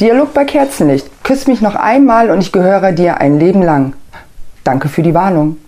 Dialog bei Kerzenlicht. Küss mich noch einmal und ich gehöre dir ein Leben lang. Danke für die Warnung.